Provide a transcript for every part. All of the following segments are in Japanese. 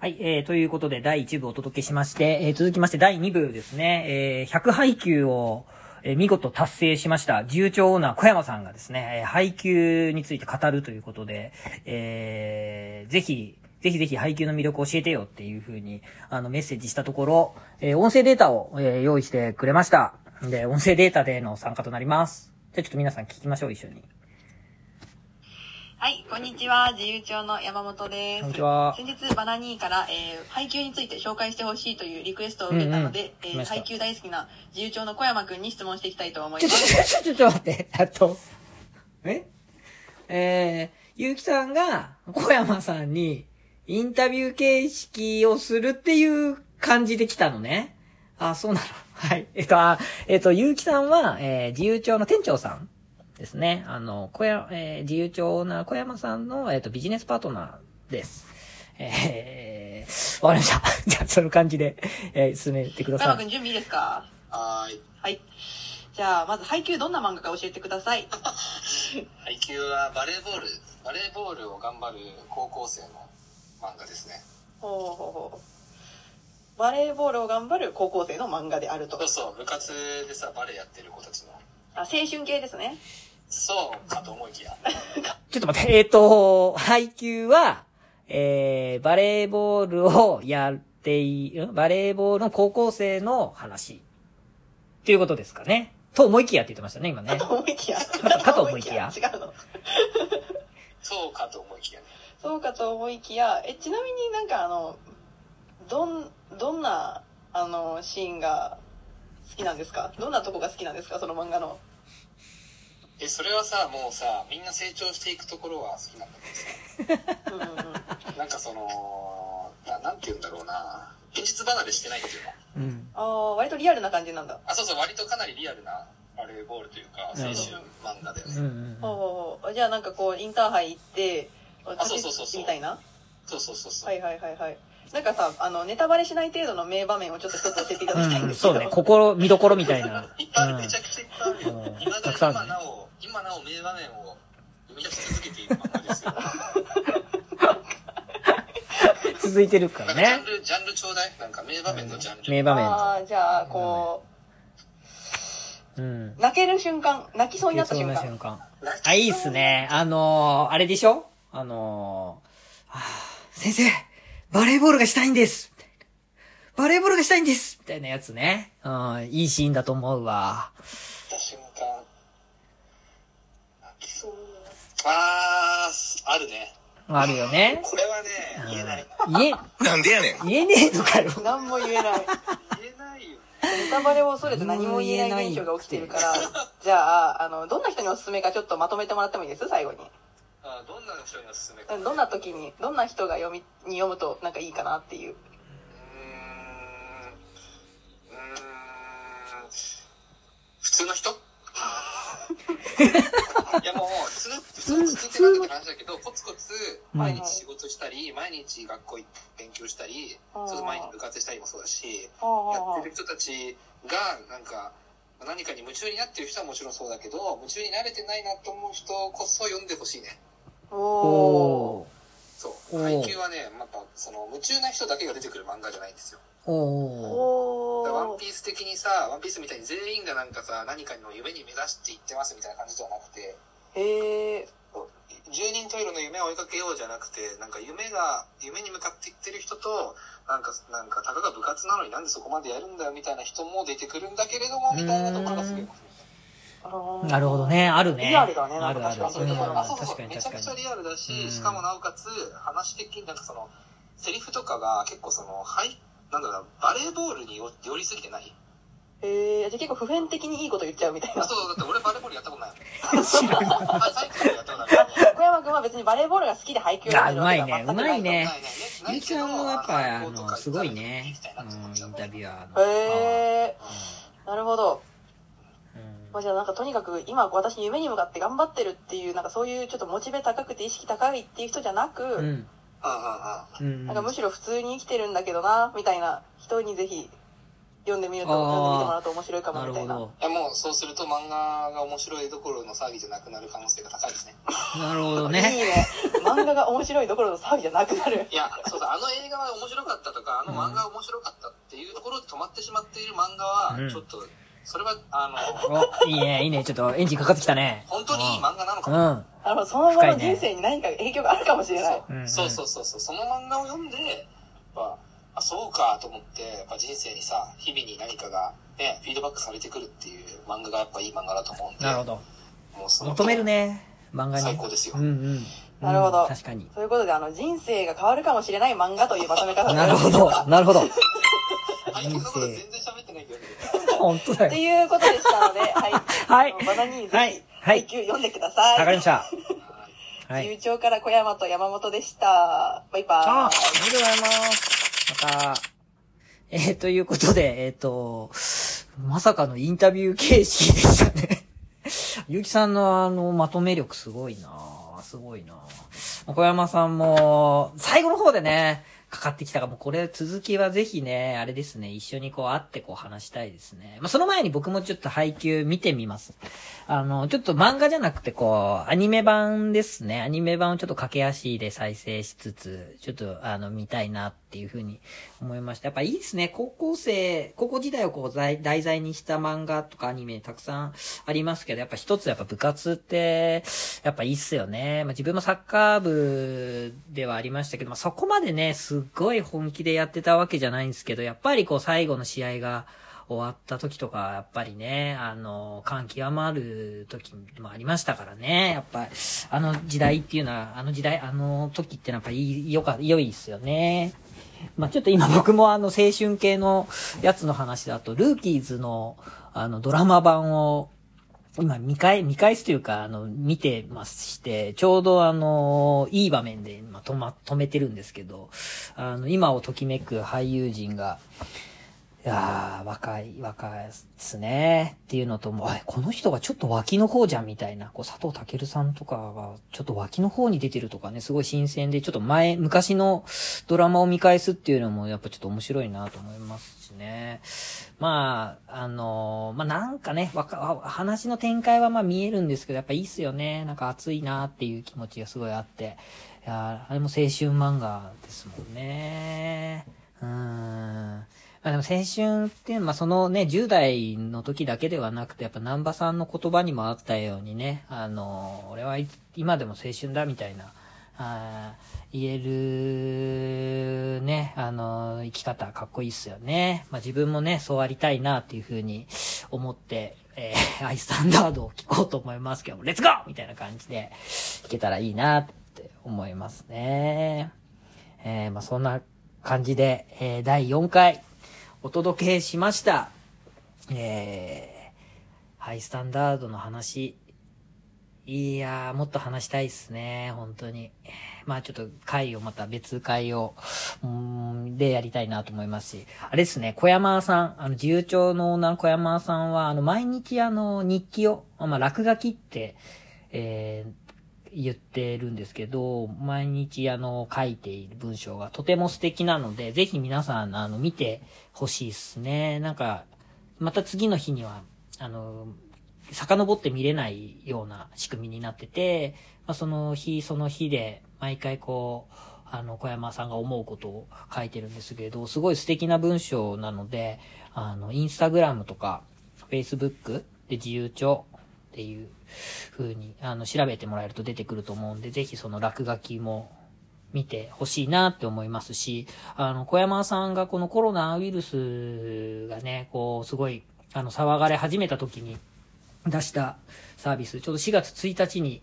はい、えー、ということで、第1部をお届けしまして、えー、続きまして第2部ですね、えー、100配給を、えー、見事達成しました、自由帳オーナー小山さんがですね、えー、配給について語るということで、えー、ぜひ、ぜひぜひ配給の魅力を教えてよっていう風に、あの、メッセージしたところ、えー、音声データを、えー、用意してくれました。で、音声データでの参加となります。じゃあちょっと皆さん聞きましょう、一緒に。はい、こんにちは。自由帳の山本です。こんにちは先日、バナニーから、えー、配給について紹介してほしいというリクエストを受けたので、うんうんえー配給大好きな自由帳の小山くんに質問していきたいと思いちょ、ちょ、ます。ちょ、ちょ、ちょ、待って。あと、え？えー、ゆうきさんが小山さんにインタビュー形式をするっていう感じで来たのね。あ、そうなの。はい。えっと、あ、えっと、ゆうきさんは、えー、自由帳の店長さんですね。あの、小山、えー、自由帳オーナー小山さんの、えっと、ビジネスパートナーです。えー、わかりました。じゃあ、その感じで、えー、進めてください。小山くん準備いいですか？はーい。はい。じゃあ、まず配給どんな漫画か教えてください。配給はバレーボール、バレーボールを頑張る高校生の漫画ですね。ほうほうほう。バレーボールを頑張る高校生の漫画であるとそう。そう、部活でさ、バレーやってる子たちの。あ、青春系ですね。そうかと思いきや。ちょっと待って、えっ、と、配給は、えー、バレーボールをやっている、バレーボールの高校生の話。っていうことですかね。と思いきやって言ってましたね、今ねか。と思いきや。かと思いきや違うの。そうかと思いきやね。そうかと思いきや、え、ちなみになんかあの、どん、どんな、あの、シーンが好きなんですか？どんなとこが好きなんですか？その漫画の。え、それはさ、もうさ、みんな成長していくところは好きなんだけどさ。なんかその、ななんて言うんだろうな。現実離れしてないっていうの。うん。ああ、割とリアルな感じなんだ。あ、そうそう、割とかなりリアルなバレーボールというか、青春漫画だよね。うんうんほうほうほうじゃあなんかこう、インターハイ行って、あそうそうそうそうみたいな？そうそうそうそう。はいはいはいはい。なんかさ、あの、ネタバレしない程度の名場面をちょっと一つ教えていただきたいんうん、ですけど。そうね、心、見どころみたいな。いっぱいある、うんめちゃくちゃいっぱいある。今だたくさんあるね今なお、今なお名場面を生み出し続けている漫画ですよ。続いてるからね。ジャンル、ジャンルちょうだい？なんか名場面のジャンル。名場面。ああ、じゃあ、こうんう、。泣ける瞬間、泣きそうになったそん瞬間。な瞬間。あ、いいっすね。あのー、あれでしょ？あのー、はぁ先生、バレーボールがしたいんですバレーボールがしたいんですみたいなやつね。うん、いいシーンだと思うわ。た瞬間。泣きそう。あー、あるね。あるよね。これはね、言えない。言え、なんでやねん。言えねえのかよ。何も言えない。言えないよね。ネタバレを恐れて何も言えない現象が起きてるから、じゃあ、あの、どんな人におすすめかちょっとまとめてもらってもいいです？最後に。あどんな人におすすめ。どんな時に、どんな人が読み、に読むとなんかいいかなっていう。うーん。普通の人？いやもう、普通、普通、普通ってなんて話だけど、コツコツ、毎日仕事したり、毎日学校行って勉強したり、うんそうそう毎日部活したりもそうだし、やってる人たちが、なんか、何かに夢中になってる人はもちろんそうだけど、夢中になれてないなと思う人こそ読んでほしいね。おおー。そう。配給はね、また、その、夢中な人だけが出てくる漫画じゃないんですよ。ー。おー。だからワン。ピース的にさ、ワンピースみたいに全員がなんかさ、何かの夢に目指していってますみたいな感じではなくて、へえ。十人十色の夢を追いかけようじゃなくて、なんか夢が、夢に向かっていってる人と、なんか、なんか、たかが部活なのになんでそこまでやるんだよみたいな人も出てくるんだけれども、みたいなところがすごい面白い。なるほどね、あるね。リアルだねあるある。なんか確かにそういうところんあ、そうそう確かにめちゃ。くちゃリアルだし、うんしかもなおかつ、話的になんかその、セリフとかが結構その、はい、なんだろうな、バレーボールによ寄りすぎてない？へえ。じゃあ結構普遍的にいいこと言っちゃうみたいな。そう、だって俺バレーボールやったことないもん。はい、最近やったことない。小山くんは別にバレーボールが好きで配給をあうまいね、うまいね。ないゆうきさんもやっぱ、あの、すごいねうん、インタビュアーの。へえ。なるほど。うんまあ、じゃあなんかとにかく今私夢に向かって頑張ってるっていうなんかそういうちょっとモチベ高くて意識高いっていう人じゃなく、うん。うんうんうん。うん。なんかむしろ普通に生きてるんだけどなみたいな人にぜひ読んでみると、読んでみてもらうと面白いかもみたいな。ど。いやもうそうすると漫画が面白いどころの騒ぎじゃなくなる可能性が高いですね。なるほど いいね。ね。漫画が面白いどころの騒ぎじゃなくなる。いや、そうだ、あの映画は面白かったとか、あの漫画は面白かったっていうところで止まってしまっている漫画はうん、ちょっと、それは、あの、お、いいね、いいね。ちょっとエンジンかかってきたね。本当にいい漫画なのかうも。ん。あの、その後の人生に何か影響があるかもしれない。うん。そうそうそうそう、その漫画を読んで、やっぱ、あ、そうかと思って、やっぱ人生にさ、日々に何かが、ね、フィードバックされてくるっていう漫画がやっぱいい漫画だと思うんで。なるほど。もうその求めるね。漫画に。最高ですようんうん。なるほどうん確かに。ということで、あの、人生が変わるかもしれない漫画というまとめ方なるほど。なるほど。最近本当だとよ。いうことでしたので、はい。はいバナニーズ、はいはい読んでください。わかりました。た。はい。中長から小山と山本でした。バイバあ、あーイ。りがとうございます。また、えー、ということで、えっ、と、まさかのインタビュー形式でしたね。ゆうきさんのあの、まとめ力すごいなすごいな小山さんも、最後の方でね、かかってきたか、もうこれ続きはぜひね、あれですね、一緒にこう会ってこう話したいですね。まあ、その前に僕もちょっと配給見てみます。あの、ちょっと漫画じゃなくてこう、アニメ版ですね。アニメ版をちょっと駆け足で再生しつつ、ちょっとあの、見たいなっていうふうに思いました。やっぱいいですね。高校生、高校時代をこう題材にした漫画とかアニメたくさんありますけど、やっぱ一つやっぱ部活って、やっぱいいっすよね。まあ、自分もサッカー部ではありましたけど、まあ、そこまでね、すっごい本気でやってたわけじゃないんですけど、やっぱりこう最後の試合が、終わった時とか、やっぱりね、あの、感極まる時もありましたからね。やっぱ、あの時代っていうのは、あの時代、あの時ってのはやっぱりよか、良いっすよね。まあちょっと今僕もあの青春系のやつの話だと、ルーキーズのあのドラマ版を今見返、見返すというか、あの、見てまして、ちょうどあの、いい場面で、ま、止ま、止めてるんですけど、あの、今をときめく俳優陣が、いやー、若い、若いっすね。っていうのと、もう、この人がちょっと脇の方じゃんみたいな、こう、佐藤健さんとかが、ちょっと脇の方に出てるとかね、すごい新鮮で、ちょっと前、昔のドラマを見返すっていうのも、やっぱちょっと面白いなと思いますしね。まあ、あのーまあなんかね、わ、話の展開はまあ見えるんですけど、やっぱいいっすよね。なんか熱いなっていう気持ちがすごいあって。いやあれも青春漫画ですもんね。うーん。まあでも青春って、まあそのね、10代の時だけではなくて、やっぱ南波さんの言葉にもあったようにね、あの、俺は今でも青春だみたいな、あー言えるね、あの、生き方かっこいいっすよね。まあ自分もね、そうありたいなっていうふうに思って、えー、アイスタンダードを聞こうと思いますけども、レッツゴーみたいな感じで、いけたらいいなって思いますね。えー、まあそんな感じで、えー、第4回、お届けしました。えー、ハイスタンダードの話。いやー、もっと話したいっすね、本当に。まあちょっと回をまた別回を、うん、でやりたいなと思いますし。あれですね、小山さん、あの、自由帳のオーナー小山さんは、あの、毎日あの、日記を、まあ落書きって、えー、言ってるんですけど、毎日あの、書いている文章がとても素敵なので、ぜひ皆さん、あの、見てほしいっすね。なんか、また次の日には、あの、遡って見れないような仕組みになってて、まあ、その日その日で、毎回こう、あの、小山さんが思うことを書いてるんですけど、すごい素敵な文章なので、あの、インスタグラムとか、フェイスブックで自由帳っていう風に、あの、調べてもらえると出てくると思うんで、ぜひその落書きも見てほしいなって思いますし、あの、小山さんがこのコロナウイルスがね、こう、すごい、あの、騒がれ始めた時に出したサービス、ちょうど4月1日に、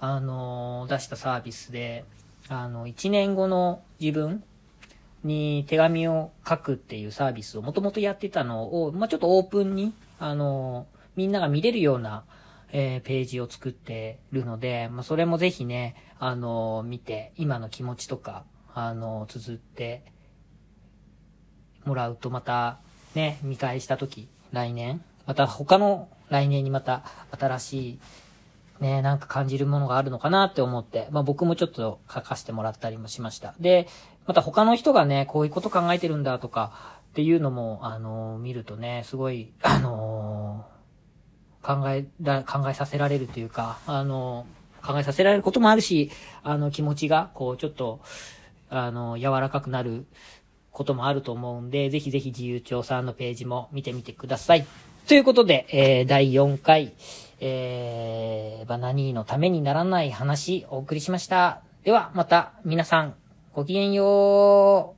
あの、出したサービスで、あの、1年後の自分に手紙を書くっていうサービスをもともとやってたのを、まあ、ちょっとオープンに、あの、みんなが見れるような、えーページを作ってるので、まあ、それもぜひね、あの、見て、今の気持ちとか、あの、綴ってもらうとまた、ね、見返したとき、来年、また他の来年にまた新しい、ね、なんか感じるものがあるのかなって思って、まあ僕もちょっと書かせてもらったりもしました。で、また他の人がね、こういうこと考えてるんだとか、っっていうのも、あの、見るとね、すごい、あの、考えら、考えさせられるというか、あの、考えさせられることもあるし、あの、気持ちが、こう、ちょっと、あの、柔らかくなることもあると思うんで、ぜひぜひ自由帳さんのページも見てみてください。ということで、えー、第4回、えー、バナニーのためにならない話、お送りしました。では、また、皆さん、ごきげんよう。